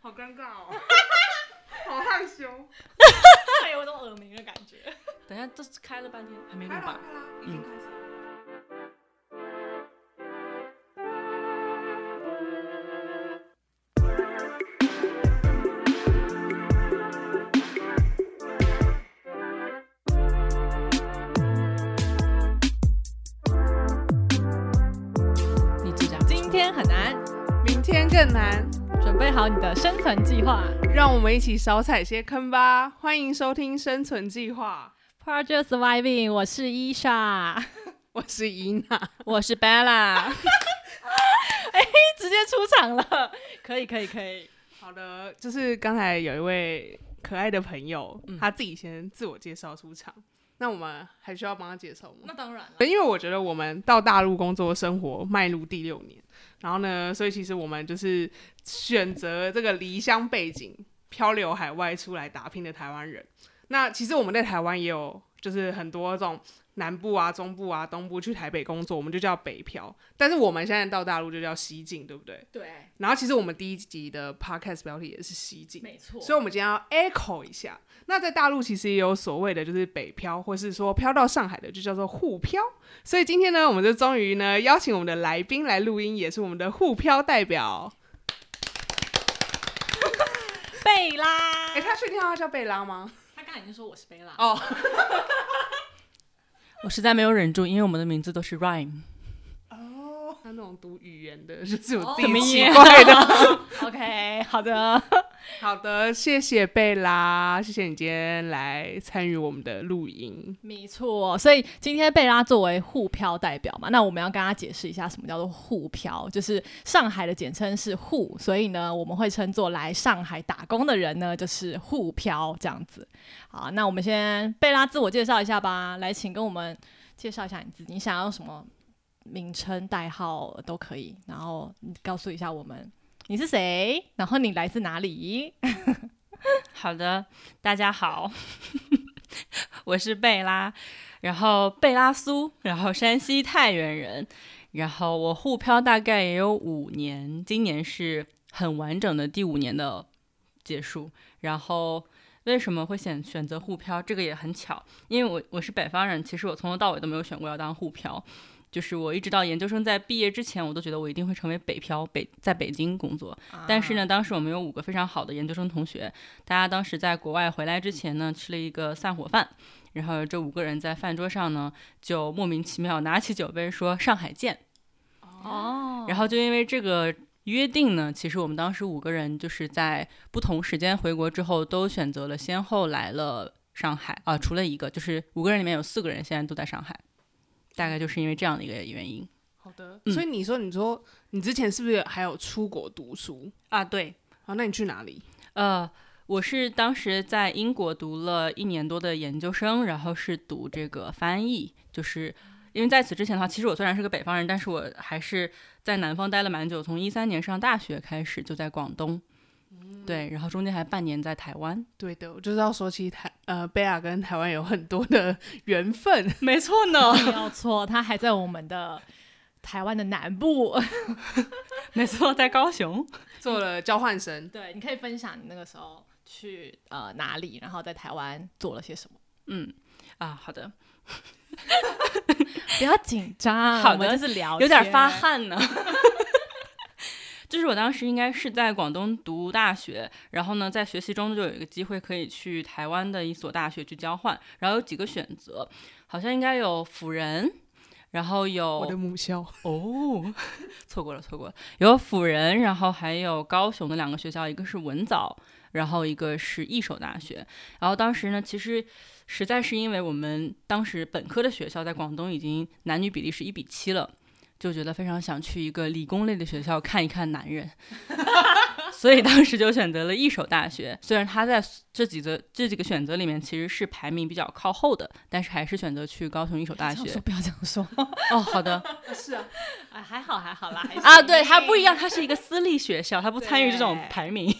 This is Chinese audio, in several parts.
好尴尬哦，好害羞。还有一种耳鸣的感觉。等一下，这开了半天还没录吧？已经开始了。好你的生存计划。让我们一起少踩些坑吧。欢迎收听《生存计划 Project Surviving，我是伊莎，》，我是伊娜。我是 Bella。哎，直接出场了，可以，可以，可以。好的，就是刚才有一位可爱的朋友，嗯他自己先自我介绍出场。那我们还需要帮他介绍吗？那当然了，因为我觉得我们到大陆工作生活迈入第六年，然后呢，所以其实我们就是选择这个离乡背景、漂流海外出来打拼的台湾人。那其实我们在台湾也有，就是很多这种南部啊、中部啊、东部去台北工作，我们就叫北漂。但是我们现在到大陆就叫西进，对不对？对，然后其实我们第一集的 podcast 标题也是西进，没错。所以我们今天要 echo 一下。那在大陆其实也有所谓的，就是北漂，或是说漂到上海的，就叫做沪漂。所以今天呢，我们就终于呢邀请我们的来宾来录音，也是我们的沪漂代表。贝拉，哎、他确定他叫贝拉吗？他刚才已经说我是贝拉。哦，我实在没有忍住，因为我们的名字都是 rhyme。那种读语言的，就是我自怎么己奇怪的。OK，好的。好的，谢谢贝拉，谢谢你今天来参与我们的录音。没错，所以今天贝拉作为沪漂代表嘛，那我们要跟他解释一下什么叫做沪漂，就是上海的简称是沪，所以呢，我们会称作来上海打工的人呢，就是沪漂这样子。好，那我们先贝拉自我介绍一下吧，来，请跟我们介绍一下你自己，你想要什么名称、代号都可以，然后告诉一下我们你是谁，然后你来自哪里。好的，大家好，我是贝拉，然后贝拉苏，然后山西太原人，然后我沪漂大概也有五年，今年是很完整的第五年的结束。然后为什么会选选择沪漂？这个也很巧，因为我我是北方人，其实我从头到尾都没有选过要当沪漂。就是我一直到研究生在毕业之前，我都觉得我一定会成为北漂，北在北京工作。但是呢，当时我们有五个非常好的研究生同学，大家当时在国外回来之前呢，吃了一个散伙饭，然后这五个人在饭桌上呢，就莫名其妙拿起酒杯说“上海见哦”，然后就因为这个约定呢，其实我们当时五个人就是在不同时间回国之后，都选择了先后来了上海啊，除了一个，就是五个人里面有四个人现在都在上海，大概就是因为这样的一个原因好的，嗯所以你说，你说你之前是不是还有出国读书？啊，对，好，那你去哪里？呃，我是当时在英国读了一年多的研究生，然后是读这个翻译，就是因为在此之前的话，其实我虽然是个北方人，但是我还是在南方待了蛮久，从一三年上大学开始就在广东，对，然后中间还半年在台湾。对的，我就是要说，其实台呃贝亚跟台湾有很多的 缘分。没错呢，没有错，他还在我们的台湾的南部。没错，在高雄。做了交换生，对，你可以分享你那个时候去呃哪里，然后在台湾做了些什么。嗯，啊，好的，不要紧张，好的我们就是聊，有点发。汗呢。就是我当时应该是在广东读大学，然后呢，在学习中就有一个机会可以去台湾的一所大学去交换，然后有几个选择，好像应该有辅仁，然后有我的母校。哦，错过了，错过了，有辅仁，然后还有高雄的两个学校，一个是文藻，然后一个是一手大学。然后当时呢，其实实在是因为我们当时本科的学校在广东已经男女比例是一比七了。就觉得非常想去一个理工类的学校看一看男人，所以当时就选择了一手大学。虽然他在这几个这几个选择里面其实是排名比较靠后的，但是还是选择去高雄一手大学。不要这样说，哦，好的，是啊，哎，还好还好啦。还啊，对，它不一样，它是一个私立学校，它不参与这种排名。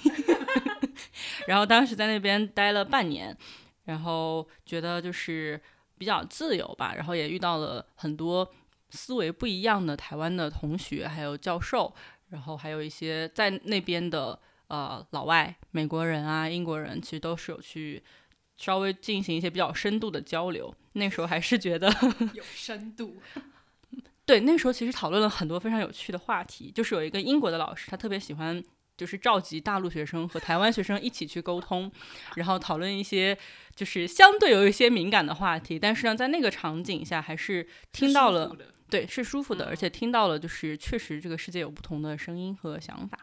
然后当时在那边待了半年，然后觉得就是比较自由吧，然后也遇到了很多思维不一样的台湾的同学，还有教授，然后还有一些在那边的呃老外、美国人啊、英国人，其实都是有去稍微进行一些比较深度的交流。那时候还是觉得有深度。对，那时候其实讨论了很多非常有趣的话题，就是有一个英国的老师，他特别喜欢就是召集大陆学生和台湾学生一起去沟通，然后讨论一些就是相对有一些敏感的话题，但是呢，在那个场景下还是听到了，对，是舒服的，而且听到了就是确实这个世界有不同的声音和想法。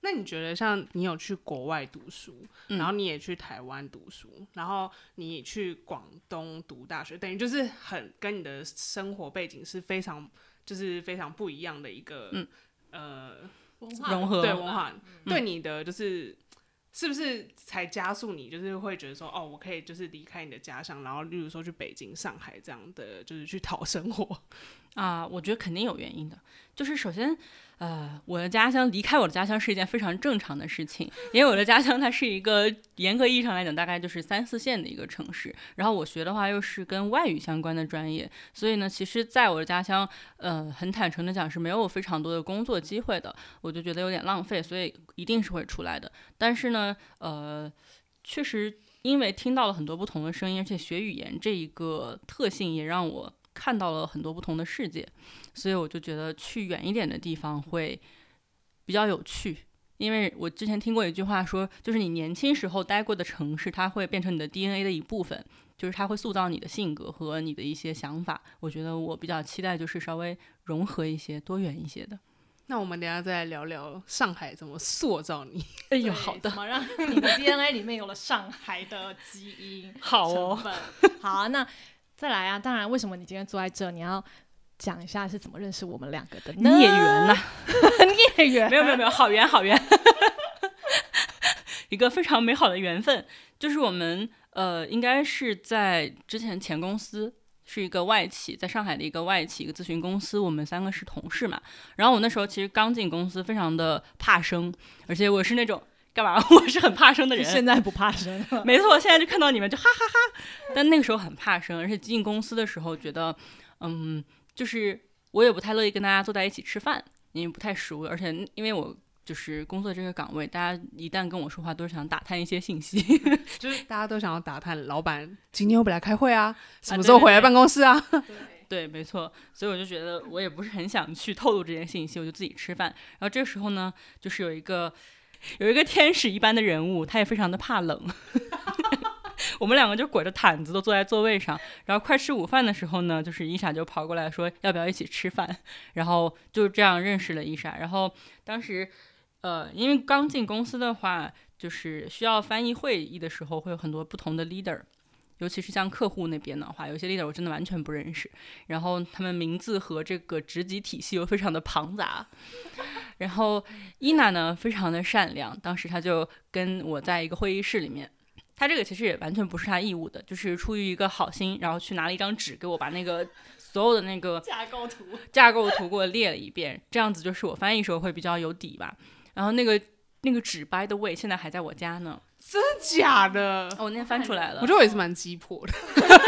那你觉得，像你有去国外读书，然后你也去台湾读书，然后你去广东读大学，等于就是很跟你的生活背景是非常，就是非常不一样的一个，嗯呃，融合对文化，对你的就是。是不是才加速你，就是会觉得说，哦，我可以就是离开你的家乡，然后例如说去北京、上海这样的，就是去讨生活。啊，我觉得肯定有原因的。就是首先，呃，我的家乡离开我的家乡是一件非常正常的事情，因为我的家乡它是一个严格意义上来讲大概就是三四线的一个城市。然后我学的话又是跟外语相关的专业，所以呢，其实在我的家乡，呃，很坦诚的讲是没有非常多的工作机会的，我就觉得有点浪费，所以一定是会出来的。但是呢，呃，确实因为听到了很多不同的声音，而且学语言这一个特性也让我。看到了很多不同的世界，所以我就觉得去远一点的地方会比较有趣。因为我之前听过一句话说，就是你年轻时候待过的城市，它会变成你的 DNA 的一部分，就是它会塑造你的性格和你的一些想法。我觉得我比较期待就是稍微融合一些、多元一些的。那我们等下再聊聊上海怎么塑造你。哎呦，好的，怎么让你的 DNA 里面有了上海的基因？好哦，好，那。再来啊！当然，为什么你今天坐在这？你要讲一下是怎么认识我们两个的孽缘呐？孽缘？没有没有没有，好缘好缘，一个非常美好的缘分。就是我们呃，应该是在之前前公司是一个外企，在上海的一个外企一个咨询公司，我们三个是同事嘛。然后我那时候其实刚进公司，非常的怕生，而且我是那种。干嘛？我是很怕生的人，现在不怕生。没错，现在就看到你们就哈哈哈。但那个时候很怕生，而且进公司的时候觉得，嗯，就是我也不太乐意跟大家坐在一起吃饭，因为不太熟。而且因为我就是工作这个岗位，大家一旦跟我说话，都是想打探一些信息，就是大家都想要打探老板今天又不会来开会啊，什么时候回来办公室啊？对，没错。所以我就觉得我也不是很想去透露这件信息，我就自己吃饭。然后这时候呢，就是有一个。有一个天使一般的人物，他也非常的怕冷。我们两个就裹着毯子都坐在座位上，然后快吃午饭的时候呢，就是伊莎就跑过来说要不要一起吃饭，然后就这样认识了伊莎。然后当时，呃，因为刚进公司的话，就是需要翻译会议的时候，会有很多不同的 leader。尤其是像客户那边的话，有些 leader 我真的完全不认识，然后他们名字和这个职级体系又非常的庞杂。然后伊娜呢，非常的善良，当时他就跟我在一个会议室里面，他这个其实也完全不是他义务的，就是出于一个好心，然后去拿了一张纸给我把那个所有的那个架构图架构图给我列了一遍，这样子就是我翻译时候会比较有底吧。然后那个那个纸，by the way，现在还在我家呢。真的假的？我那天翻出来了。我觉得我也是蛮鸡婆的。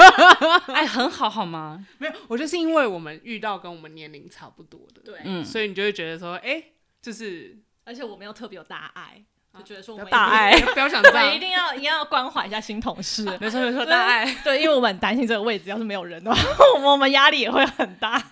哎，很好，好吗？没有，我就是因为我们遇到跟我们年龄差不多的，对，嗯，所以你就会觉得说，哎，就是，而且我们又特别有大爱，就觉得说我们大爱，不要想这样，一定要一定要关怀一下新同事。没错没错，大爱。对，因为我们很担心这个位置要是没有人的话，我们压力也会很大。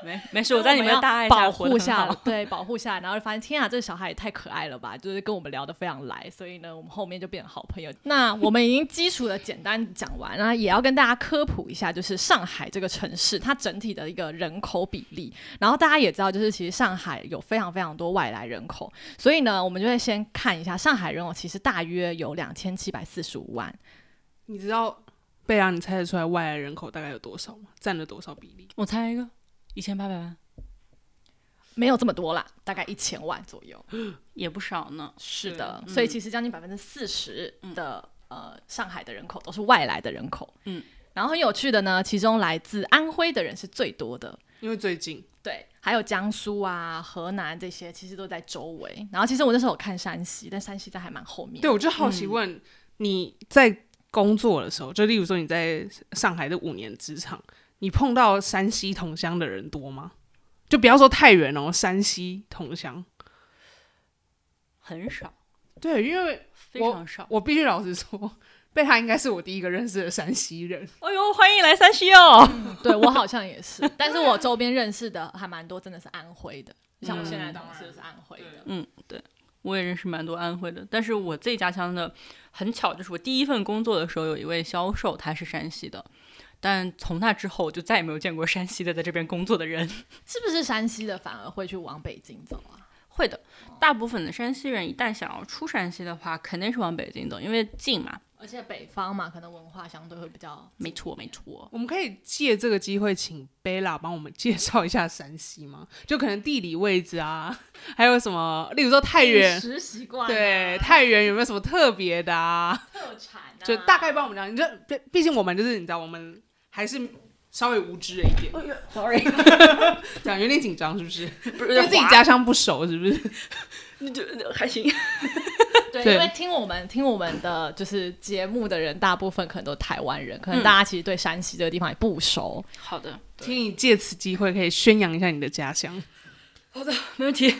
没没事，我在你们大爱保护下，对保护下，然后发现天啊，这个小孩也太可爱了吧，就是跟我们聊得非常来，所以呢，我们后面就变成好朋友。那我们已经基础的简单讲完，那也要跟大家科普一下，就是上海这个城市它整体的一个人口比例。然后大家也知道，就是其实上海有非常非常多外来人口，所以呢，我们就会先看一下上海人口其实大约有两千七百四十五万。你知道贝拉，你猜得出来外来人口大概有多少吗？占了多少比例？我猜一个。一千八百万，没有这么多啦，大概一千万左右，也不少呢。是的，所以其实将近百分之四十的呃上海的人口都是外来的人口。嗯，然后很有趣的呢，其中来自安徽的人是最多的，因为最近对，还有江苏啊、河南这些其实都在周围。然后其实我那时候有看山西，但山西在还蛮后面。对，我就好奇问你在工作的时候，就例如说你在上海的五年职场。你碰到山西同乡的人多吗？就不要说太远哦，山西同乡很少，对，因为非常少。我必须老实说，贝拉应该是我第一个认识的山西人。哎呦，欢迎来山西哦！对我好像也是，但是我周边认识的还蛮多，真的是安徽的，像我现在同事是安徽的。嗯，对，我也认识蛮多安徽的，但是我自己家乡的很巧，就是我第一份工作的时候有一位销售，他是山西的。但从那之后，我就再也没有见过山西的在这边工作的人。是不是山西的反而会去往北京走啊？会的，大部分的山西人一旦想要出山西的话，肯定是往北京走，因为近嘛。而且北方嘛，可能文化相对会比较……没错，没错。我们可以借这个机会，请贝拉帮我们介绍一下山西吗？就可能地理位置啊，还有什么，例如说太原，食习惯，对，太原有没有什么特别的啊？特产，就大概帮我们讲。你这毕毕竟我们就是你知道我们。还是稍微无知了一点，sorry，讲有点紧张，是不是？不是对自己家乡不熟，是不是？那 就还行。对，因为听我们听我们的就是节目的人，大部分可能都台湾人，可能大家其实对山西这个地方也不熟。好的，请你借此机会可以宣扬一下你的家乡。好的，没问题。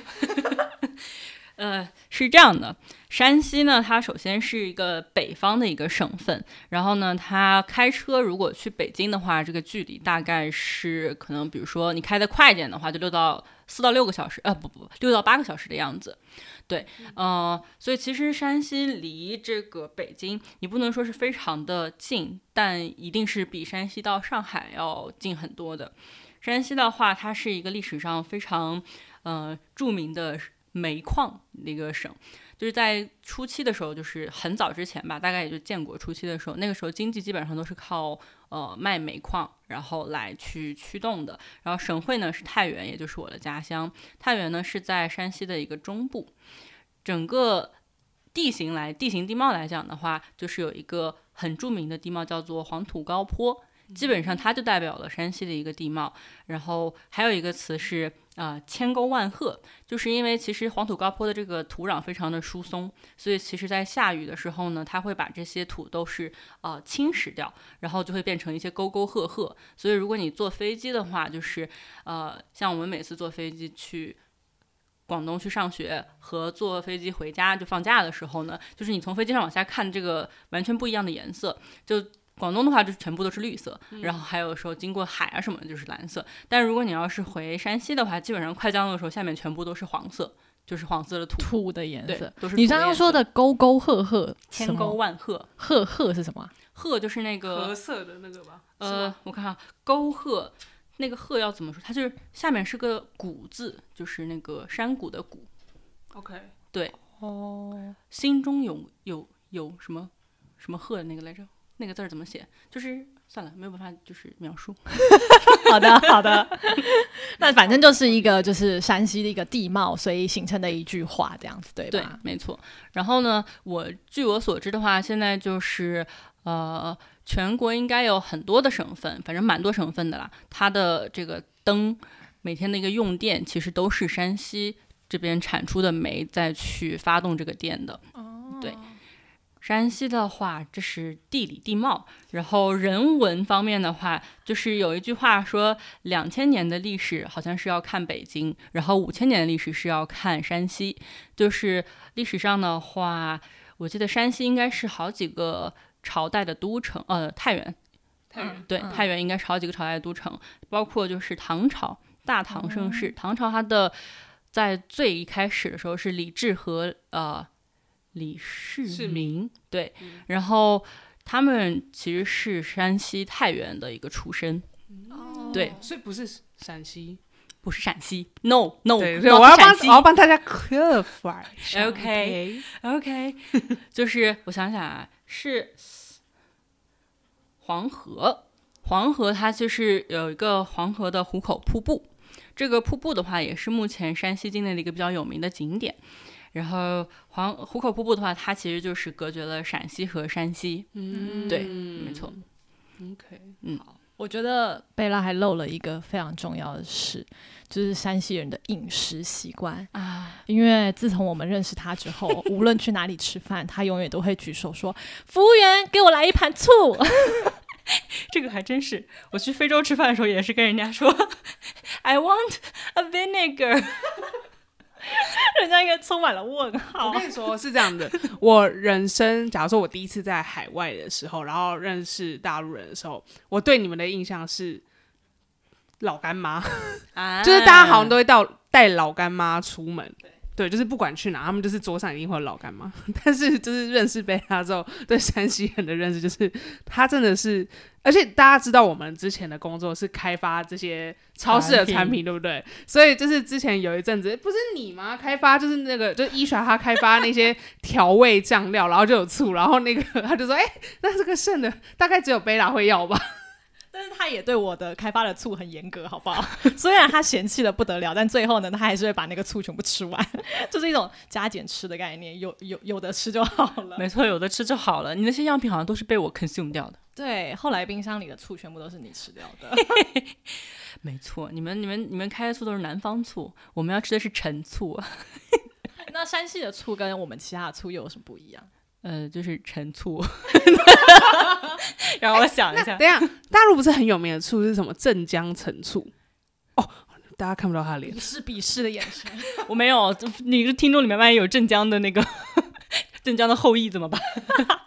呃，是这样的，山西呢，它首先是一个北方的一个省份，然后呢，它开车如果去北京的话，这个距离大概是可能，比如说你开的快一点的话，就六到四到六个小时，呃，不不，六到八个小时的样子。对，呃，所以其实山西离这个北京，你不能说是非常的近，但一定是比山西到上海要近很多的。山西的话，它是一个历史上非常呃著名的。煤矿那个省，就是在初期的时候，就是很早之前吧，大概也就建国初期的时候，那个时候经济基本上都是靠呃卖煤矿，然后来去驱动的。然后省会呢是太原，也就是我的家乡。太原呢是在山西的一个中部，整个地形来地形地貌来讲的话，就是有一个很著名的地貌叫做黄土高坡。基本上它就代表了山西的一个地貌，然后还有一个词是啊千沟万壑，就是因为其实黄土高坡的这个土壤非常的疏松，所以其实在下雨的时候呢，它会把这些土都是呃侵蚀掉，然后就会变成一些沟沟壑壑。所以如果你坐飞机的话，就是呃像我们每次坐飞机去广东去上学和坐飞机回家就放假的时候呢，就是你从飞机上往下看这个完全不一样的颜色，就。广东的话，就全部都是绿色，然后还有时候经过海啊什么的，就是蓝色。但如果你要是回山西的话，基本上快降落的时候，下面全部都是黄色，就是黄色的土土的颜色。都是你刚刚说的沟沟壑壑，千沟万壑，壑壑是什么？壑就是那个褐色的那个吧？呃，我看看，沟壑那个壑要怎么说？它就是下面是个谷字，就是那个山谷的谷。OK，对，哦，心中有有有什么什么壑的那个来着？那个字儿怎么写？就是算了，没有办法，就是描述。好的，好的。那反正就是一个，就是山西的一个地貌，所以形成的一句话，这样子对吧？对，没错。然后呢，我据我所知的话，现在就是呃，全国应该有很多的省份，反正蛮多省份的啦。它的这个灯每天的一个用电，其实都是山西这边产出的煤再去发动这个电的。哦，对。山西的话，这是地理地貌，然后人文方面的话，就是有一句话说，两千年的历史好像是要看北京，然后五千年的历史是要看山西。就是历史上的话，我记得山西应该是好几个朝代的都城，呃，太原，太原对，太原应该是好几个朝代的都城，包括就是唐朝，大唐盛世，唐朝它的在最一开始的时候是李治和呃。李世民对，然后他们其实是山西太原的一个出身，对，所以不是陕西，不是陕西，no no，对，我要帮我要帮大家 clarify，OK OK，就是我想想啊，是黄河，黄河它就是有一个黄河的壶口瀑布，这个瀑布的话也是目前山西境内的一个比较有名的景点。然后黄壶口瀑布的话，它其实就是隔绝了陕西和山西。嗯，对，没错。OK，嗯，好，我觉得贝拉还漏了一个非常重要的事，就是山西人的饮食习惯啊。因为自从我们认识他之后，无论去哪里吃饭，他永远都会举手说：“服务员，给我来一盘醋。”这个还真是，我去非洲吃饭的时候也是跟人家说：“I want a vinegar。” 人家应该充满了问号我。跟你说是这样的，我人生假如说我第一次在海外的时候，然后认识大陆人的时候，我对你们的印象是老干妈，啊就是大家好像都会到带老干妈出门。对，就是不管去哪，他们就是桌上一定会有老干妈。但是就是认识贝拉之后，对山西人的认识就是他真的是，而且大家知道我们之前的工作是开发这些超市的产品，对不对？所以就是之前有一阵子，不是你吗？开发就是那个，就伊莎他开发那些调味酱料，然后就有醋，然后那个 他就说，哎、那这个剩的大概只有贝拉会要吧？但是他也对我的开发的醋很严格，好不好？虽然他嫌弃的不得了，但最后呢，他还是会把那个醋全部吃完，就是一种加减吃的概念，有有有的吃就好了。没错，有的吃就好了。你那些样品好像都是被我 consume 掉的。对，后来冰箱里的醋全部都是你吃掉的。没错，你们你们你们开的醋都是南方醋，我们要吃的是陈醋，那山西的醋跟我们其他的醋又有什么不一样？呃，就是陈醋。让我想一下，等一下，大陆不是很有名的醋是什么镇江陈醋？哦，大家看不到他的脸鄙。视鄙视的眼神。我没有，这你是听众里面万一有镇江的那个 镇江的后裔怎么办？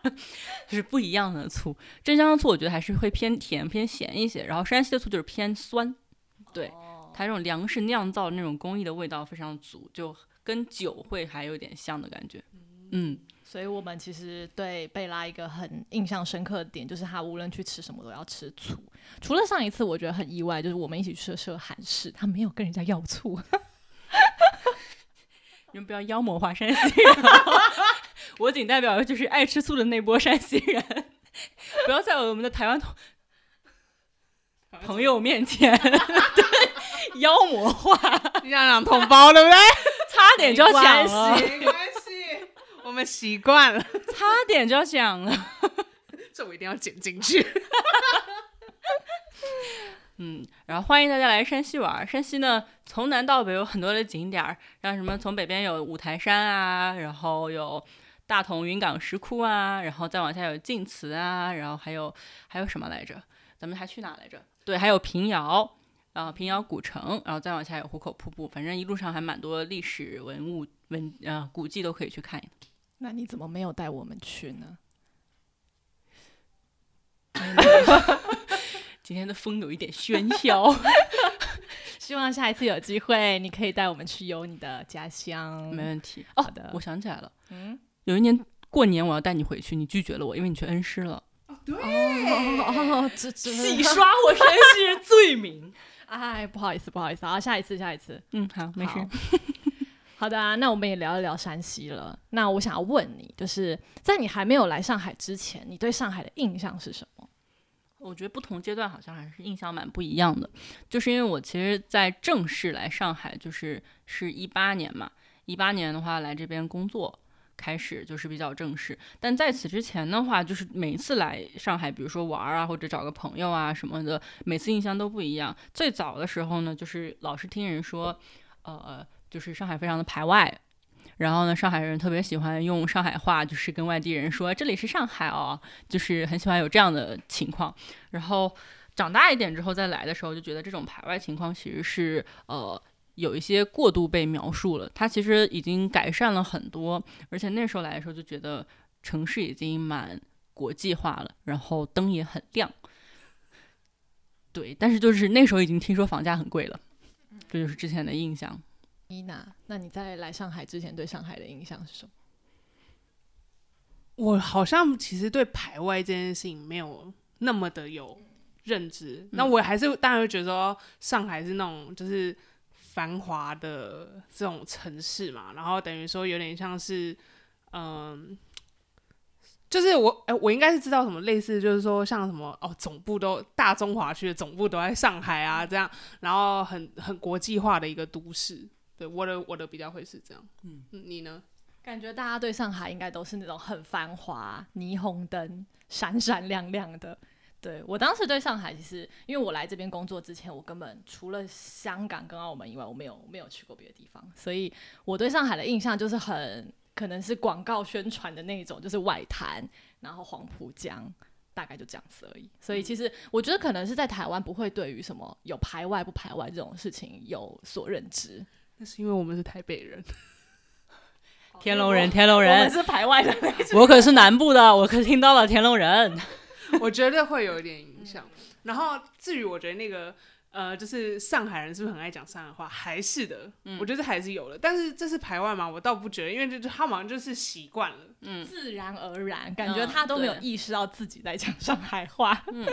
就是不一样的醋，镇江的醋我觉得还是会偏甜偏咸一些，然后山西的醋就是偏酸，对，它这种粮食酿造那种工艺的味道非常足，就跟酒会还有点像的感觉。嗯，所以我们其实对贝拉一个很印象深刻的点，就是他无论去吃什么都要吃醋。除了上一次我觉得很意外，就是我们一起去吃了韩式，他没有跟人家要醋。你们不要妖魔化山西人，我仅代表就是爱吃醋的那波山西人，不要在我们的台湾同朋友面前对妖魔化，让让同胞对不对？差点就要讲了，们习惯了，差点就要讲了。这我一定要剪进去。嗯，然后欢迎大家来山西玩儿。山西呢，从南到北有很多的景点儿，像什么从北边有五台山啊，然后有大同云冈石窟啊，然后再往下有晋祠啊，然后还有还有什么来着？咱们还去哪来着？对，还有平遥，然后平遥古城，然后再往下有壶口瀑布，反正一路上还蛮多历史文物文呃古迹都可以去看。那你怎么没有带我们去呢？今天的风有一点喧嚣，希望下一次有机会，你可以带我们去游你的家乡。没问题。哦好的，我想起来了，嗯，有一年过年我要带你回去，你拒绝了我，因为你去恩施了。哦哦，这这洗刷我山西人罪名。哎，不好意思，不好意思，好，下一次，下一次。嗯，好，没事好。的啊、那我们也聊一聊山西了。那我想要问你，就是在你还没有来上海之前，你对上海的印象是什么？我觉得不同阶段好像还是印象蛮不一样的，就是因为我其实，在正式来上海，就是是一八年嘛，一八年的话来这边工作。开始就是比较正式，但在此之前的话，就是每次来上海，比如说玩啊，或者找个朋友啊什么的，每次印象都不一样。最早的时候呢，就是老是听人说，呃，就是上海非常的排外，然后呢，上海人特别喜欢用上海话，就是跟外地人说这里是上海哦，就是很喜欢有这样的情况。然后长大一点之后再来的时候，就觉得这种排外情况其实是呃有一些过度被描述了。它其实已经改善了很多，而且那时候来的时候就觉得城市已经蛮国际化了，然后灯也很亮。对，但是就是那时候已经听说房价很贵了，这就是之前的印象。伊娜，那你在来上海之前对上海的印象是什么？我好像其实对排外这件事情没有那么的有认知，那我还是当然会觉得说上海是那种就是繁华的这种城市嘛，然后等于说有点像是嗯。就是我，哎、我应该是知道什么类似，就是说像什么哦，总部都大中华区的总部都在上海啊，这样，然后很很国际化的一个都市。对，我的我的比较会是这样。嗯，你呢？感觉大家对上海应该都是那种很繁华、霓虹灯闪闪亮亮的。对我当时对上海，其实因为我来这边工作之前，我根本除了香港跟澳门以外，我没有没有去过别的地方，所以我对上海的印象就是很可能是广告宣传的那种，就是外滩，然后黄浦江。大概就这样子而已，所以其实我觉得可能是在台湾不会对于什么有排外不排外这种事情有所认知，那是因为我们是台北人。天龙人，天龙我们人，是排外的那种。我可是南部的，我可听到了天龙人。我觉得会有一点影响。然后至于我觉得那个呃，就是上海人是不是很爱讲上海话？还是的，我觉得还是有的。但是这是排外嘛？我倒不觉得，因为就就他们好像就是习惯了。嗯自然而然，感觉嗯他都没有对意识到自己在讲上海话。嗯，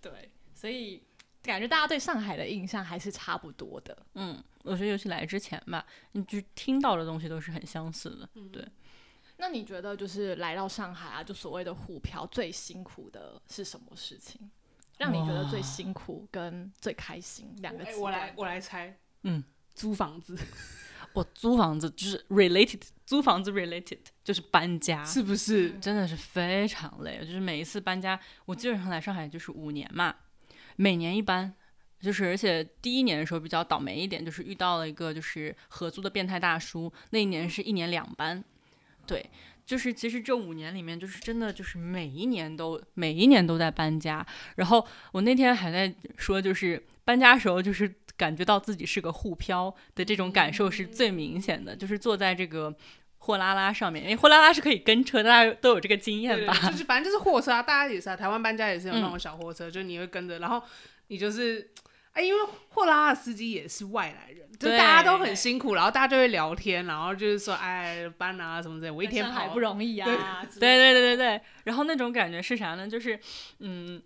对，所以感觉大家对上海的印象还是差不多的。嗯，我觉得尤其来之前吧，你就听到的东西都是很相似的。对，那你觉得就是来到上海啊，就所谓的沪漂，最辛苦的是什么事情？让你觉得最辛苦跟最开心两个哎词？我来我来猜，嗯，租房子 我租房子就是 related，租房子 related 就是搬家，是不是？真的是非常累。就是每一次搬家，我基本上来上海就是五年嘛，每年一搬。就是，而且第一年的时候比较倒霉一点，就是遇到了一个就是合租的变态大叔。那一年是一年两搬，对，就是其实这五年里面，就是真的就是每一年都每一年都在搬家。然后我那天还在说，就是搬家时候就是感觉到自己是个沪漂的这种感受是最明显的，就是坐在这个货拉拉上面，因为货拉拉是可以跟车，大家都有这个经验吧？对对就是反正就是货车啊，大家也是啊，台湾搬家也是有那嗯种小货车，就是你会跟着，然后你就是。哎，因为货拉拉司机也是外来人，就大家都很辛苦，然后大家就会聊天，然后就是说，哎，搬啊什么之类的，我一天跑不容易啊。对对对对对，然后那种感觉是啥呢？就是，嗯，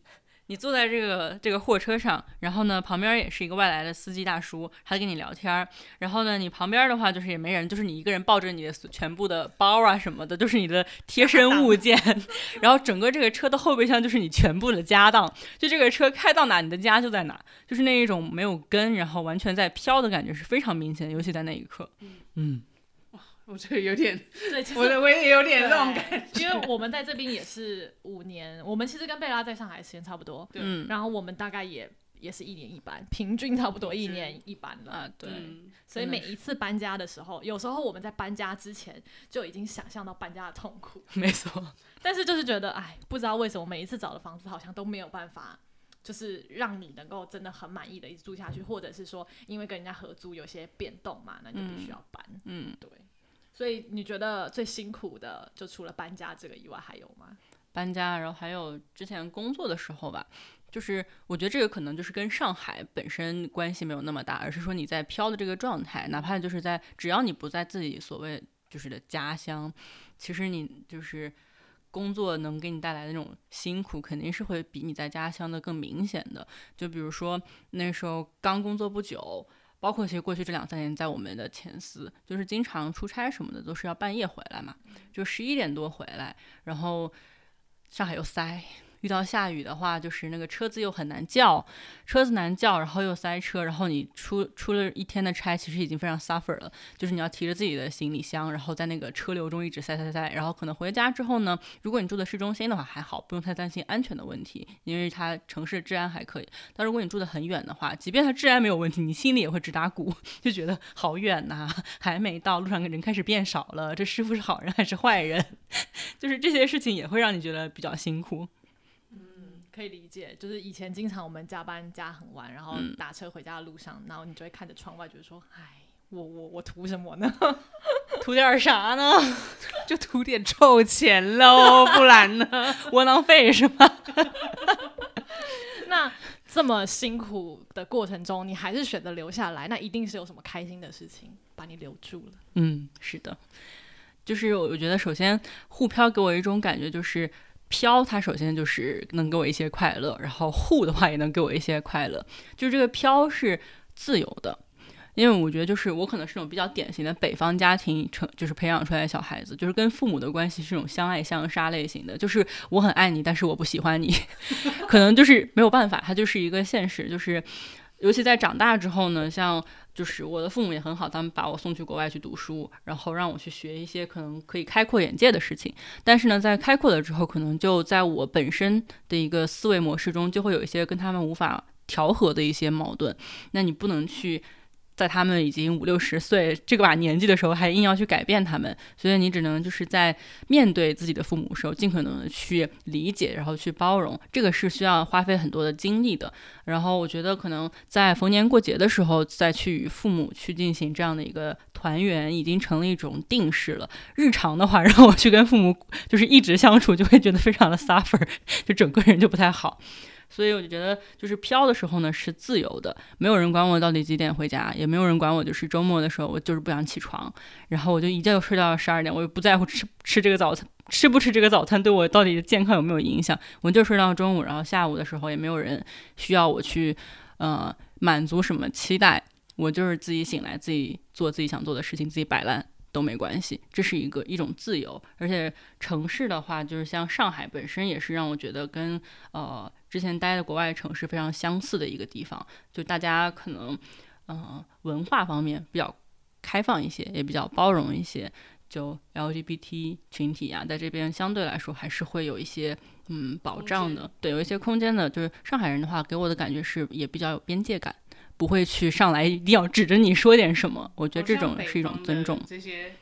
你坐在这个这个货车上，然后呢，旁边也是一个外来的司机大叔，他跟你聊天儿。然后呢，你旁边的话就是也没人，就是你一个人抱着你的全部的包啊什么的，就是你的贴身物件。然后整个这个车的后备箱就是你全部的家当，就这个车开到哪，你的家就在哪，就是那一种没有根，然后完全在飘的感觉是非常明显的，尤其在那一刻。嗯，我觉得有点，对，其实我的我也有点这种感觉。因为我们在这边也是五年，我们其实跟贝拉在上海时间差不多，对嗯然后我们大概也也是一年一班，平均差不多一年一班了。啊，对。嗯所以每一次搬家的时候，有时候我们在搬家之前就已经想象到搬家的痛苦，没错，但是就是觉得，哎，不知道为什么每一次找的房子好像都没有办法，就是让你能够真的很满意的一直住下去，或者是说因为跟人家合租有些变动嘛，那你就必须要搬。嗯。对，所以你觉得最辛苦的，就除了搬家这个以外，还有吗？搬家，然后还有之前工作的时候吧，就是我觉得这个可能就是跟上海本身关系没有那么大，而是说你在飘的这个状态，哪怕就是在只要你不在自己所谓就是的家乡，其实你就是工作能给你带来的那种辛苦，肯定是会比你在家乡的更明显的。就比如说那时候刚工作不久。包括其实过去这两三年，在我们的前司，就是经常出差什么的，都是要半夜回来嘛，就十一点多回来，然后上海又塞，遇到下雨的话，就是那个车子又很难叫，车子难叫，然后又塞车，然后你出出了一天的差，其实已经非常 suffer 了。就是你要提着自己的行李箱，然后在那个车流中一直塞塞塞，然后可能回家之后呢，如果你住的市中心的话还好，不用太担心安全的问题，因为它城市治安还可以。但如果你住的很远的话，即便它治安没有问题，你心里也会直打鼓，就觉得好远呐、还没到，路上人开始变少了，这师傅是好人还是坏人？就是这些事情也会让你觉得比较辛苦。可以理解，就是以前经常我们加班加很晚，然后嗯打车回家的路上，然后你就会看着窗外，觉得说，哎，我我我图什么呢？图点啥呢？就图点臭钱喽，不然呢？窝囊废是吗？那这么辛苦的过程中，你还是选择留下来，那一定是有什么开心的事情把你留住了。嗯，是的，就是我我觉得首先沪漂给我一种感觉就是。飘，它首先就是能给我一些快乐，然后护的话也能给我一些快乐。就是这个飘是自由的，因为我觉得就是我可能是那种比较典型的北方家庭成就是培养出来的小孩子，就是跟父母的关系是种相爱相杀类型的，就是我很爱你，但是我不喜欢你，可能就是没有办法，它就是一个现实，就是尤其在长大之后呢，像就是我的父母也很好，他们把我送去国外去读书，然后让我去学一些可能可以开阔眼界的事情。但是呢，在开阔了之后，可能就在我本身的一个思维模式中，就会有一些跟他们无法调和的一些矛盾。那你不能去。在他们已经五六十岁这个把年纪的时候，还硬要去改变他们，所以你只能就是在面对自己的父母的时候，尽可能的去理解，然后去包容，这个是需要花费很多的精力的。然后我觉得可能在逢年过节的时候，再去与父母去进行这样的一个团圆已经成了一种定式了。日常的话，让我去跟父母就是一直相处，就会觉得非常的 suffer，就整个人就不太好。所以我就觉得，就是飘的时候呢是自由的，没有人管我到底几点回家，也没有人管我，就是周末的时候我就是不想起床，然后我就一觉睡到十二点，我也不在乎吃吃这个早餐，吃不吃这个早餐对我到底健康有没有影响，我就睡到中午，然后下午的时候也没有人需要我去，呃，满足什么期待，我就是自己醒来自己做自己想做的事情，自己摆烂。都没关系，这是一个一种自由，而且城市的话，就是像上海本身也是让我觉得跟呃之前待的国外城市非常相似的一个地方，就大家可能嗯文化方面比较开放一些，也比较包容一些，就 LGBT 群体啊，在这边相对来说还是会有一些嗯保障的，对，有一些空间的。就是上海人的话，给我的感觉是也比较有边界感。不会去上来一定要指着你说点什么，我觉得这种是一种尊重。这些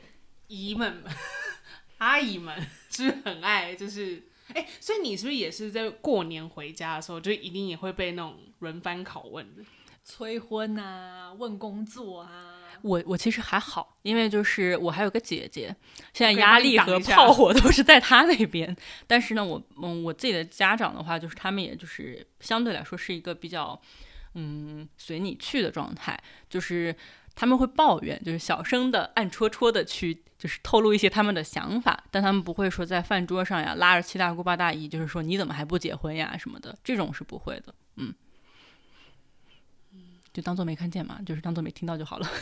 姨们、阿姨们 是很爱，就是哎，所以你是不是也是在过年回家的时候，就一定也会被那种轮番拷问的，催婚啊，问工作啊？我我其实还好，因为就是我还有个姐姐，现在压力和炮火都是在她那边。但是呢，我嗯，我自己的家长的话，就是他们也就是相对来说是一个比较。嗯，随你去的状态，就是他们会抱怨，就是小声的、暗戳戳的去，就是透露一些他们的想法，但他们不会说在饭桌上呀拉着七大姑八大姨，就是说你怎么还不结婚呀什么的，这种是不会的。嗯，就当做没看见嘛，就是当做没听到就好了。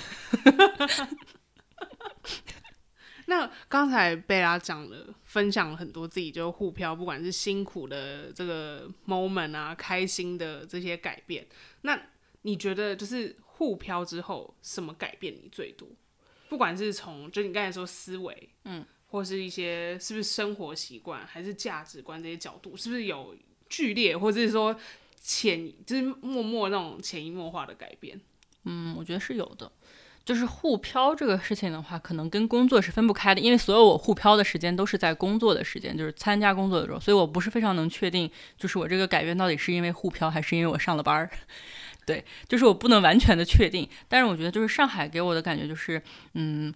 那刚才贝拉讲了，分享了很多自己就互漂，不管是辛苦的这个 moment 啊，开心的这些改变。那你觉得就是互漂之后，什么改变你最多？不管是从就你刚才说思维，嗯，或是一些是不是生活习惯，还是价值观这些角度，是不是有剧烈，或者是说潜就是默默那种潜移默化的改变？嗯，我觉得是有的。就是互漂这个事情的话，可能跟工作是分不开的，因为所有我互漂的时间都是在工作的时间，就是参加工作的时候，所以我不是非常能确定，就是我这个改变到底是因为互漂还是因为我上了班儿。对，就是我不能完全的确定。但是我觉得，就是上海给我的感觉就是，嗯，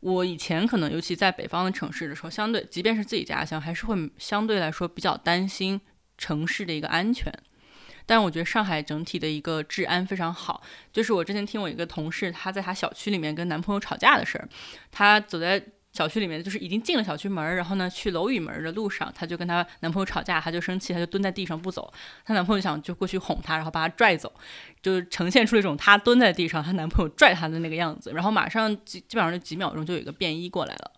我以前可能尤其在北方的城市的时候，相对即便是自己家乡，还是会相对来说比较担心城市的一个安全。但我觉得上海整体的一个治安非常好。就是我之前听我一个同事，她在她小区里面跟男朋友吵架的事儿。她走在小区里面，就是已经进了小区门，然后呢，去楼宇门的路上，她就跟她男朋友吵架，她就生气，她就蹲在地上不走。她男朋友想就过去哄她，然后把她拽走，就呈现出一种她蹲在地上，她男朋友拽她的那个样子。然后马上基基本上就几秒钟就有一个便衣过来了。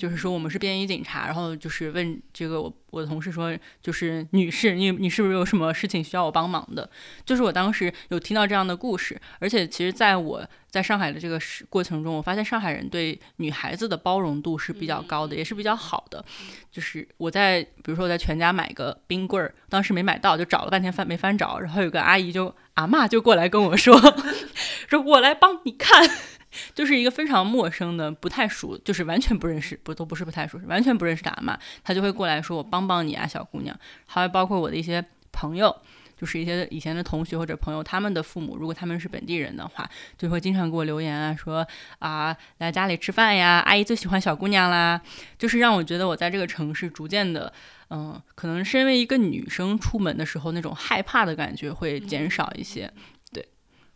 就是说我们是便衣警察，然后就是问这个我我的同事说，就是女士，你你是不是有什么事情需要我帮忙的？就是我当时有听到这样的故事，而且其实在我在上海的这个过程中，我发现上海人对女孩子的包容度是比较高的，也是比较好的。就是我在比如说我在全家买个冰棍儿，当时没买到，就找了半天翻没翻着，然后有个阿姨就阿妈就过来跟我说，说我来帮你看。就是一个非常陌生的、不太熟，就是完全不认识，不都不是不太熟，是完全不认识的阿妈，她就会过来说：“我帮帮你啊，小姑娘。”还有包括我的一些朋友，就是一些以前的同学或者朋友，他们的父母如果他们是本地人的话，就会经常给我留言啊，说啊来家里吃饭呀，阿姨最喜欢小姑娘啦。就是让我觉得我在这个城市逐渐的，嗯，可能是因为一个女生出门的时候那种害怕的感觉会减少一些。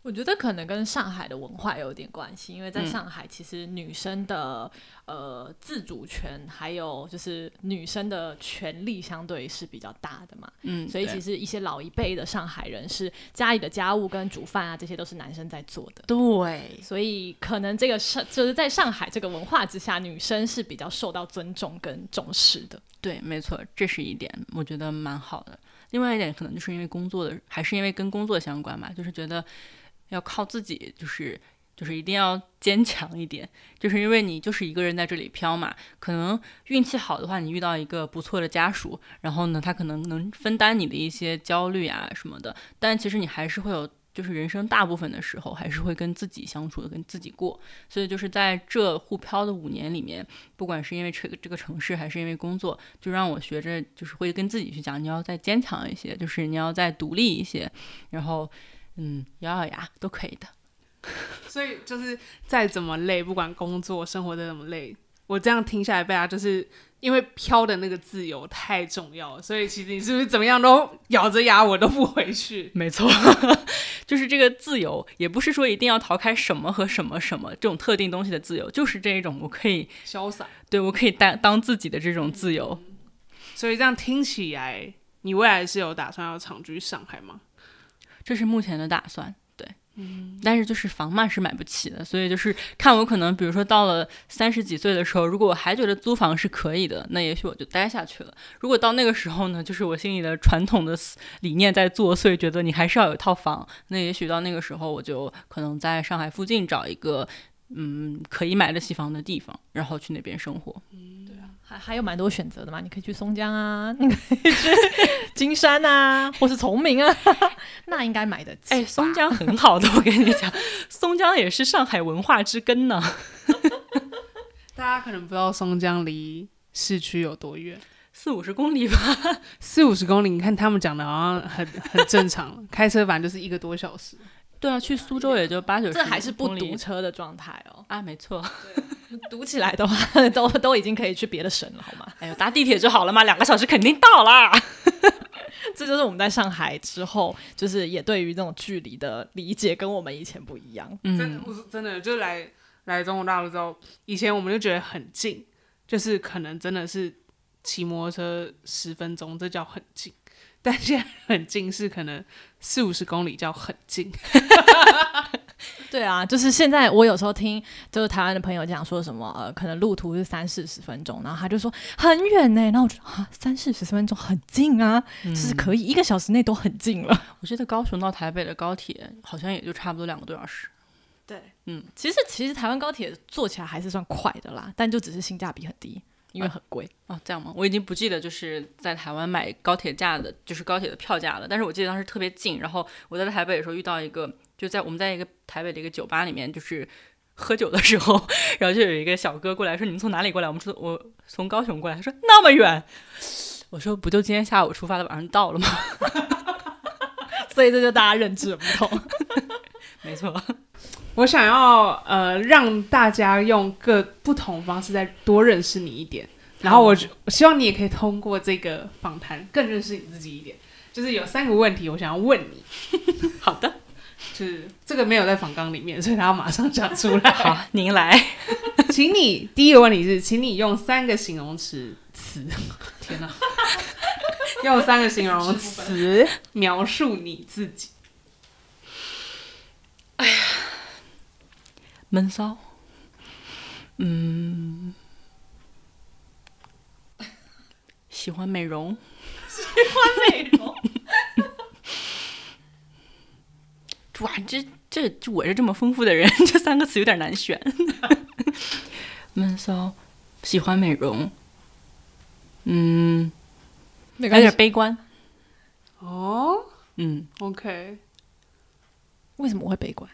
我觉得可能跟上海的文化有点关系，因为在上海，其实女生的呃自主权还有就是女生的权利相对是比较大的嘛。嗯，所以其实一些老一辈的上海人是家里的家务跟煮饭啊，这些都是男生在做的。对，所以可能这个是就是在上海这个文化之下，女生是比较受到尊重跟重视的。对，没错，这是一点，我觉得蛮好的。另外一点可能就是因为工作的，还是因为跟工作相关吧，就是觉得。要靠自己，就是就是一定要坚强一点，就是因为你就是一个人在这里飘嘛。可能运气好的话，你遇到一个不错的家属，然后呢，他可能能分担你的一些焦虑啊什么的。但其实你还是会有，就是人生大部分的时候还是会跟自己相处的，跟自己过。所以就是在这互飘的五年里面，不管是因为这个这个城市，还是因为工作，就让我学着就是会跟自己去讲，你要再坚强一些，就是你要再独立一些，然后。嗯，咬咬牙都可以的。所以就是再怎么累，不管工作生活再怎么累，我这样听下来，贝拉就是因为飘的那个自由太重要了，所以其实你是不是怎么样都咬着牙我都不回去？没错，就是这个自由，也不是说一定要逃开什么和什么什么这种特定东西的自由，就是这一种我可以潇洒。对我可以当当自己的这种自由。所以这样听起来，你未来是有打算要长居上海吗？这是目前的打算，对，嗯，但是就是房嘛是买不起的，所以就是看我可能，比如说到了三十几岁的时候，如果我还觉得租房是可以的，那也许我就待下去了。如果到那个时候呢，就是我心里的传统的理念在作祟，觉得你还是要有一套房，那也许到那个时候，我就可能在上海附近找一个嗯可以买得起房的地方，然后去那边生活。还还有蛮多选择的嘛，你可以去松江啊，你可以去金山啊，或是崇明啊，那应该买得起。哎，松江很好的，我跟你讲，松江也是上海文化之根呢。大家可能不知道松江离市区有多远，四五十公里吧。四五十公里，你看他们讲的好像很很正常，开车反正就是一个多小时。对啊，去苏州也就八九十，这还是不堵车的状态哦。啊，没错。堵起来的话，都都已经可以去别的省了，好吗？哎呦，搭地铁就好了嘛，两个小时肯定到啦。这就是我们在上海之后，就是也对于这种距离的理解跟我们以前不一样。真的，真的，就是来来中国大陆之后，以前我们就觉得很近，就是可能真的是骑摩托车十分钟，这叫很近。但现在很近是可能四五十公里叫很近。对啊，就是现在我有时候听就是台湾的朋友讲说什么呃，可能路途是三四十分钟，然后他就说很远呢，然后我觉得啊三四十分钟很近啊，就是可以一个小时内都很近了。我觉得高雄到台北的高铁好像也就差不多两个多小时。对，嗯，其实其实台湾高铁坐起来还是算快的啦，但就只是性价比很低。因为很贵哦，这样吗？我已经不记得就是在台湾买高铁价的，就是高铁的票价了。但是我记得当时特别近，然后我在台北的时候遇到一个，就在我们在一个台北的一个酒吧里面，就是喝酒的时候，然后就有一个小哥过来说：“你们从哪里过来？”我们说：“我从高雄过来。”他说：“那么远。”我说：“不就今天下午出发的，晚上到了吗？” 所以这就大家认知不同。没错，我想要呃让大家用各不同方式再多认识你一点，然后我我希望你也可以通过这个访谈更认识你自己一点。就是有三个问题我想要问你。好的，就是这个没有在访纲里面，所以他要马上讲出来。好，您来，请你第一个问题是，请你用三个形容词词，天哪，用三个形容词描述你自己。哎呀，闷骚，嗯，喜欢美容，喜欢美容，哇，这这这我是这么丰富的人，这三个词有点难选。闷骚，喜欢美容，嗯，有点悲观。哦，嗯，OK。为什么会悲观？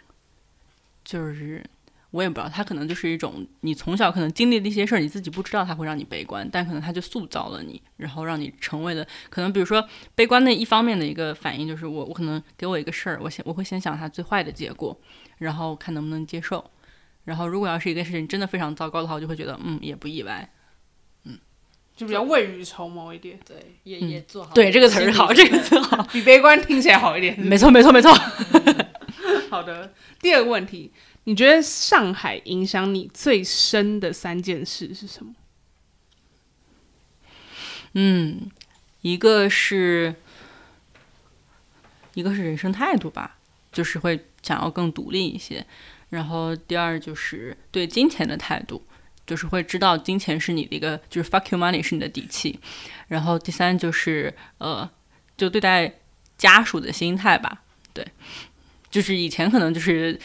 就是我也不知道，他可能就是一种你从小可能经历的一些事儿，你自己不知道他会让你悲观，但可能他就塑造了你，然后让你成为了可能比如说悲观的一方面的一个反应，就是我我可能给我一个事儿，我先我会先想他最坏的结果，然后看能不能接受，然后如果要是一个事情真的非常糟糕的话，我就会觉得嗯也不意外，嗯，就比较未雨绸缪一点，对，也也做好，对这个词儿好，这个词好，比悲观听起来好一点，没错没错没错。好的，第二个问题，你觉得上海影响你最深的三件事是什么？嗯，一个是，一个是人生态度吧，就是会想要更独立一些。然后第二就是对金钱的态度，就是会知道金钱是你的一个，就是 fuck you money 是你的底气。然后第三就是呃，就对待家属的心态吧，对。就是以前可能就是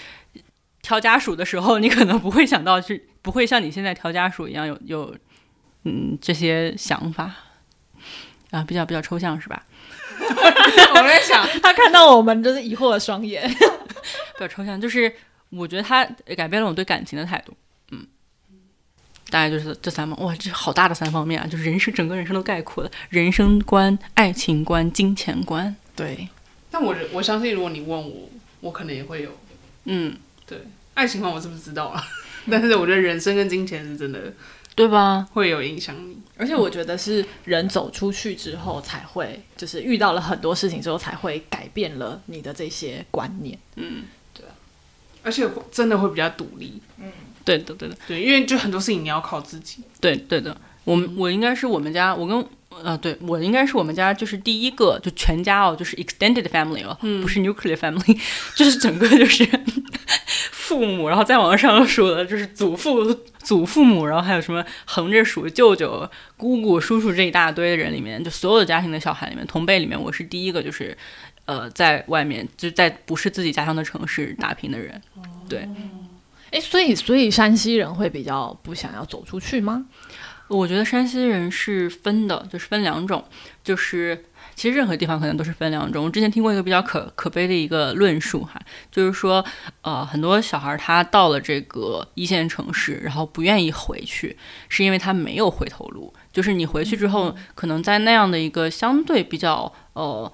挑家属的时候，你可能不会想到，是 不会像你现在挑家属一样有有嗯这些想法。啊，比较比较抽象是吧？我在想，他看到我们就是疑惑的双眼，比较抽象，就是我觉得他改变了我对感情的态度，嗯，大概就是这三方，哇，这好大的三方面啊，就是人生整个人生都概括了，人生观、爱情观、金钱观，对。但我我相信，如果你问我。我可能也会有，嗯，爱情观我是不是知道啊？但是我觉得人生跟金钱是真的对吧？会有影响你。而且我觉得是人走出去之后才会，就是遇到了很多事情之后才会改变了你的这些观念。嗯，对而且真的会比较独立，嗯对的，对的，对，因为就很多事情你要靠自己。对对的。我们我应该是我们家，我跟呃，对我应该是我们家就是第一个，就全家哦，就是 extended family 哦，不是 nuclear family，就是整个就是 父母，然后再往上数的就是祖父、祖父母，然后还有什么横着数舅舅、姑姑、叔叔这一大堆的人里面，就所有的家庭的小孩里面，同辈里面，我是第一个就是呃，在外面就在不是自己家乡的城市打拼的人。对，哎，所以所以山西人会比较不想要走出去吗？我觉得山西人是分的，就是分两种，就是其实任何地方可能都是分两种。我之前听过一个比较可可悲的一个论述哈，就是说，呃，很多小孩儿他到了这个一线城市，然后不愿意回去，是因为他没有回头路。就是你回去之后，可能在那样的一个相对比较呃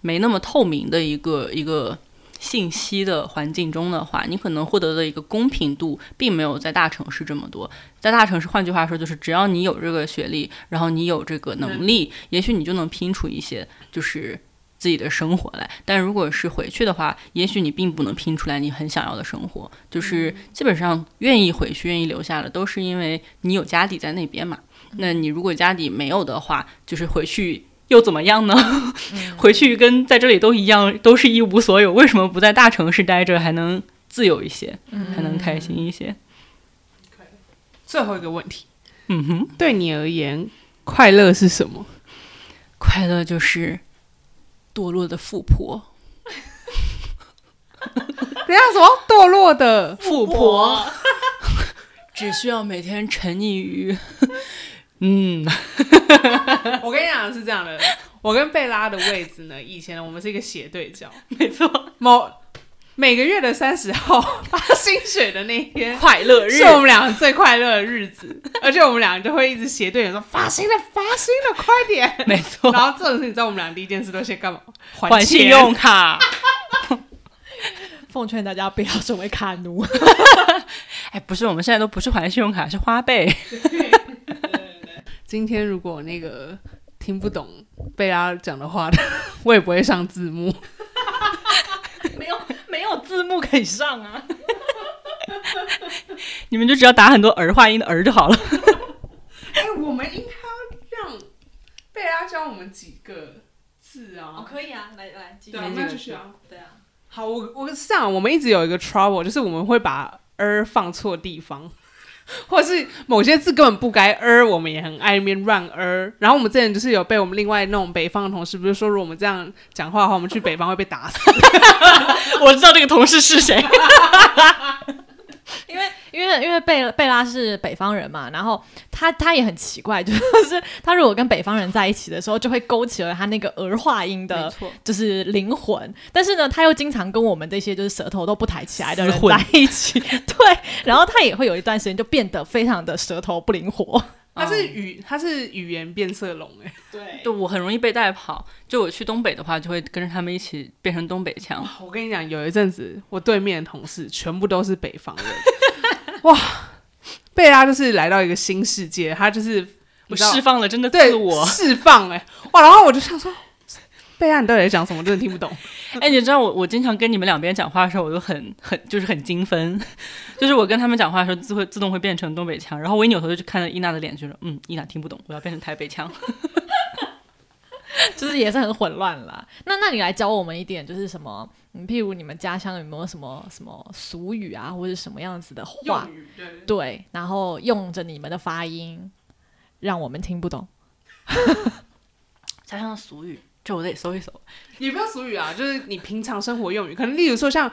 没那么透明的一个一个。信息的环境中的话，你可能获得的一个公平度，并没有在大城市这么多。在大城市，换句话说，就是只要你有这个学历，然后你有这个能力，也许你就能拼出一些就是自己的生活来。但如果是回去的话，也许你并不能拼出来你很想要的生活。就是基本上愿意回去、愿意留下的，都是因为你有家底在那边嘛。那你如果家底没有的话，就是回去。又怎么样呢？回去跟在这里都一样，都是一无所有。为什么不在大城市待着，还能自由一些，还能开心一些？最后一个问题，嗯哼，对你而言，快乐是什么？快乐就是堕落的富婆。等下什么堕落的富婆？只需要每天沉溺于。嗯，我跟你讲是这样的，我跟贝拉的位置呢，以前我们是一个斜对角，没错。某每个月的三十号发薪水的那一天，快乐日是我们两个最快乐的日子，而且我们两个就会一直斜对着说发薪了，发薪了，快点，没错。然后这种事，你知道我们俩第一件事都先干嘛？还信用卡。奉劝大家不要成为卡奴。哎，不是，我们现在都不是还信用卡，是花呗。今天如果那个听不懂贝拉讲的话的，我也不会上字幕。没有没有字幕可以上啊！你们就只要打很多儿化音的儿就好了。哎，我们应该让贝拉教我们几个字啊？哦，可以啊，来来，继续，那继续啊。对啊。好，我我是这样，我们一直有一个 trouble，就是我们会把儿放错地方。或是某些字根本不该儿，我们也很爱面乱儿。然后我们之前就是有被我们另外那种北方的同事，不是说如果我们这样讲话的话，我们去北方会被打死。我知道那个同事是谁。因为因为因为贝贝拉是北方人嘛，然后他他也很奇怪，就是他如果跟北方人在一起的时候，就会勾起了他那个儿化音的，就是灵魂。但是呢，他又经常跟我们这些就是舌头都不抬起来的人在一起，对，然后他也会有一段时间就变得非常的舌头不灵活。他是语他是语言变色龙哎，对，对我很容易被带跑。就我去东北的话，就会跟着他们一起变成东北腔。我跟你讲，有一阵子我对面的同事全部都是北方人，哇，贝拉就是来到一个新世界，他就是我释放了真的自我释放哎，哇，然后我就想说。贝亚，你到底在讲什么？真的听不懂。哎，你知道我我经常跟你们两边讲话的时候，我就很很就是很精分，就是我跟他们讲话的时候，自会自动会变成东北腔，然后我一扭头就去看到伊娜的脸，就说：“嗯，伊娜听不懂，我要变成台北腔。”就是也是很混乱了。那那你来教我们一点，就是什么？你譬如你们家乡有没有什么什么俗语啊，或者什么样子的话？对，然后用着你们的发音，让我们听不懂。家乡的俗语。这我得搜一搜，也不要俗语啊，就是你平常生活用语，可能例如说像，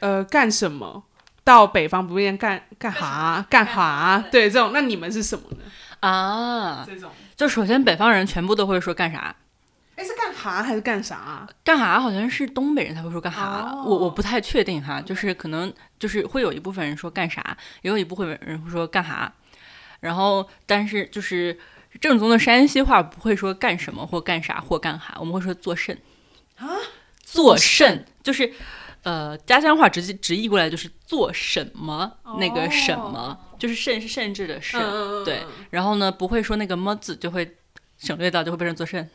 呃，干什么？到北方不变干干哈干哈？对，这种，那你们是什么呢？啊，这种，就首先北方人全部都会说干啥？哎，是干哈还是干啥？干哈好像是东北人才会说干哈，我我不太确定哈，就是可能就是会有一部分人说干啥，也有一部分人会说干哈，然后但是就是。正宗的山西话不会说干什么或干啥或干哈，我们会说做甚啊，做甚就是呃家乡话直接直译过来就是做什么、那个什么，就是甚是甚至的甚，嗯对。然后呢，不会说那个么字，就会省略掉，就会变成做甚。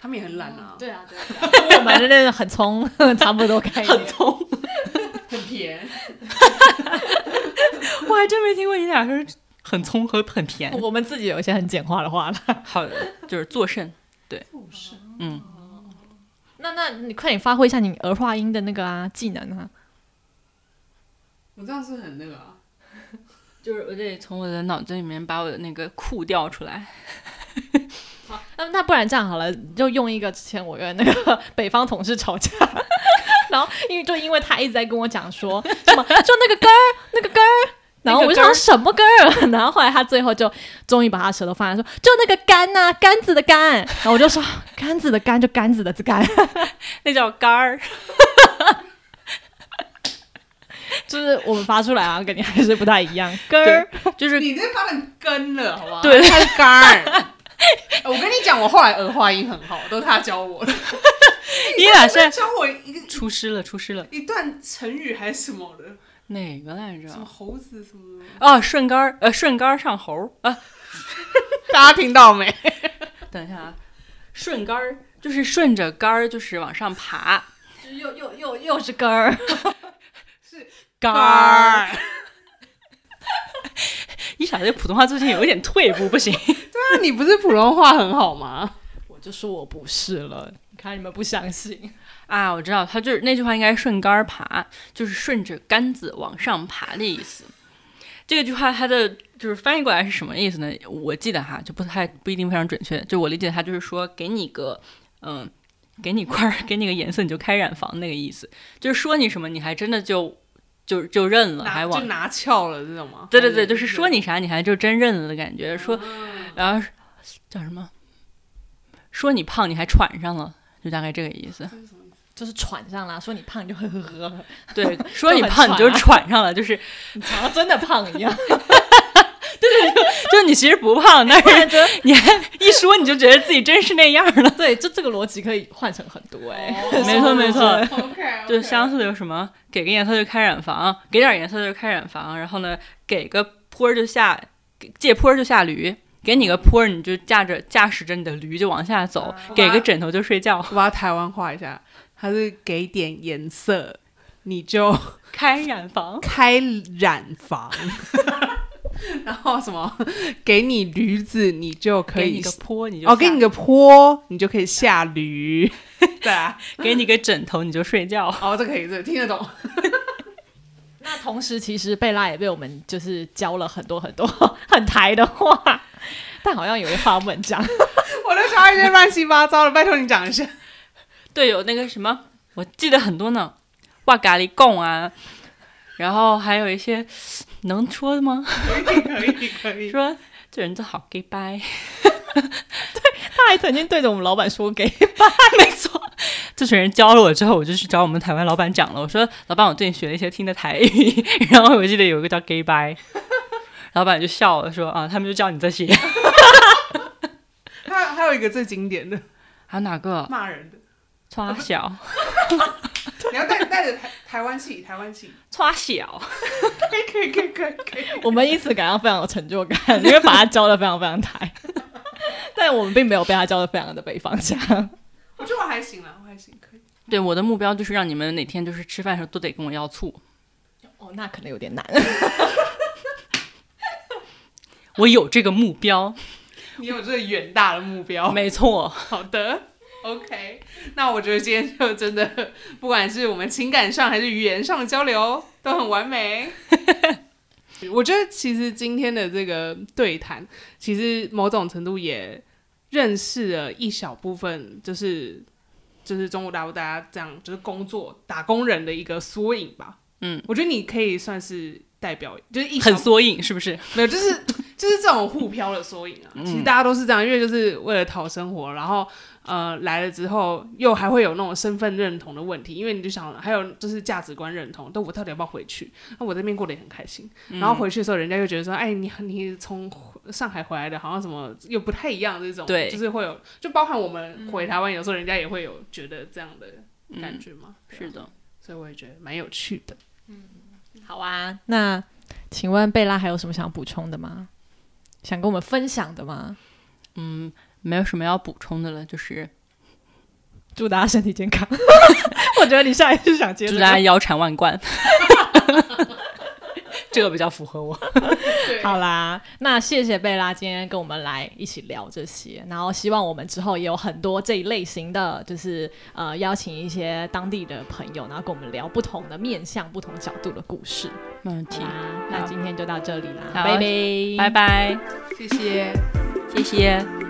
他们也很懒啊，对啊，对啊，跟我们的那个很聪，差不多可以。很聪，很甜。我还真没听过你俩说很葱和很甜。我们自己有一些很简化的话了。好的，就是做甚，对，嗯，那那你快点发挥一下你儿化音的那个啊技能啊！我这样是很那个啊，就是我得从我的脑子里面把我的那个库调出来。好那那不然这样好了，就用一个之前我跟那个北方同事吵架，然后因为就因为他一直在跟我讲说什么就那个根儿那个根儿，然后我就想什么根儿，然后后来他最后就终于把他舌头放下说就那个杆呐、杆子的杆，然后我就说杆子的杆就杆子的杆，那叫杆儿，就是我们发出来啊，跟你还是不太一样，根儿就是你这发成根了，好不好？对它是杆儿。我跟你讲，我后来儿化音很好，都是他教我的。你俩现在教我一个出师了，出师了，一段成语还是什么的，哪个来什么着？猴子什么的，哦，顺杆儿，呃，顺杆儿上猴儿啊。大家听到没？等一下啊，顺杆儿就是顺着杆儿，就是往上爬。又又又又是杆儿，是杆儿，儿。一小这普通话最近有一点退步，不行。对啊你不是普通话很好吗？我就说我不是了，你看你们不相信。啊，我知道，他就是那句话应该顺杆儿爬，就是顺着杆子往上爬的意思。这个句话它的就是翻译过来是什么意思呢？我记得哈，就不太不一定非常准确。就我理解，它就是说给你个嗯，给你块儿，给你个颜色，你就开染房那个意思。就是说你什么，你还真的就就就认了，还往就拿翘了这种吗？对对对，就是说你啥，你还就真认了的感觉。说，然后叫什么？说你胖，你还喘上了，就大概这个意思。就是喘上了，说你胖就呵呵呵，对，说你胖你就喘上了，就是 你好像真的胖一样。对对对就是你其实不胖，但是你还一说你就觉得自己真是那样了。对，就这个逻辑可以换成很多哎、没错没错 OK，就相似的有什么？给个颜色就开染房，给点颜色就开染房，然后呢，给个坡儿就下，给借坡儿就下驴。给你个坡儿，你就驾着驾驶着你的驴就往下走；给个枕头就睡觉。我把台湾话一下，它是给点颜色，你就 开染房，开染房。然后什么？给你驴子，你就可以给你个坡你就哦，给你个坡，你就可以下驴。对啊，给你个枕头你就睡觉。哦，这可以，这听得懂。那同时，其实贝拉也被我们就是教了很多很多很台的话，但好像有些话不能讲。我都讲一些乱七八糟的，拜托你讲一下。对，有那个什么，我记得很多呢，哇咖喱贡啊，然后还有一些能说的吗？可以，可以，可以。说这人真好 gay 掰，他还曾经对着我们老板说给，没错。这群人教了我之后，我就去找我们台湾老板讲了。我说：“老板，我最近学了一些听的台语。”然后我记得有一个叫 “gay 拜”，老板就笑了，说：“啊，他们就叫你这些。还有还有一个最经典的”还有哪个？骂人的，抓小，你要带带着台台湾气，台湾气。抓小。可以，可以，可以，可以，可以。我们因此感到非常有成就感，因为把他教的非常非常台。但我们并没有被他教的非常的北方腔。我觉得我还行啦，我还行，可以。对，我的目标就是让你们哪天就是吃饭的时候都得跟我要醋。哦，那可能有点难。我有这个目标，你有这个远大的目标。没错。好的，OK。那我觉得今天就真的，不管是我们情感上还是语言上的交流，都很完美。我觉得其实今天的这个对谈，其实某种程度也认识了一小部分，就是就是中国大陆大家这样就是工作打工人的一个缩影吧。嗯，我觉得你可以算是代表，就是一很缩影，是不是？没有，就是就是这种互漂的缩影啊。其实大家都是这样，因为就是为了讨生活，然后呃来了之后，又还会有那种身份认同的问题，因为你就想，还有就是价值观认同，但我到底要不要回去？那我这边过得也很开心，然后回去的时候，人家又觉得说，哎，你你从上海回来的，好像什么又不太一样，这种对就是会有，就包含我们回台湾，有时候人家也会有觉得这样的感觉嘛。是的，所以我也觉得蛮有趣的。好啊，那请问贝拉还有什么想补充的吗？想跟我们分享的吗？嗯，没有什么要补充的了，就是祝大家身体健康。我觉得你下一次想接这个。祝大家腰缠万贯。这个比较符合我。好啦，那谢谢贝拉今天跟我们来一起聊这些，然后希望我们之后也有很多这一类型的，就是呃邀请一些当地的朋友，然后跟我们聊不同的面向、不同角度的故事。没问题那今天就到这里啦，好拜拜，拜拜，谢谢。谢谢。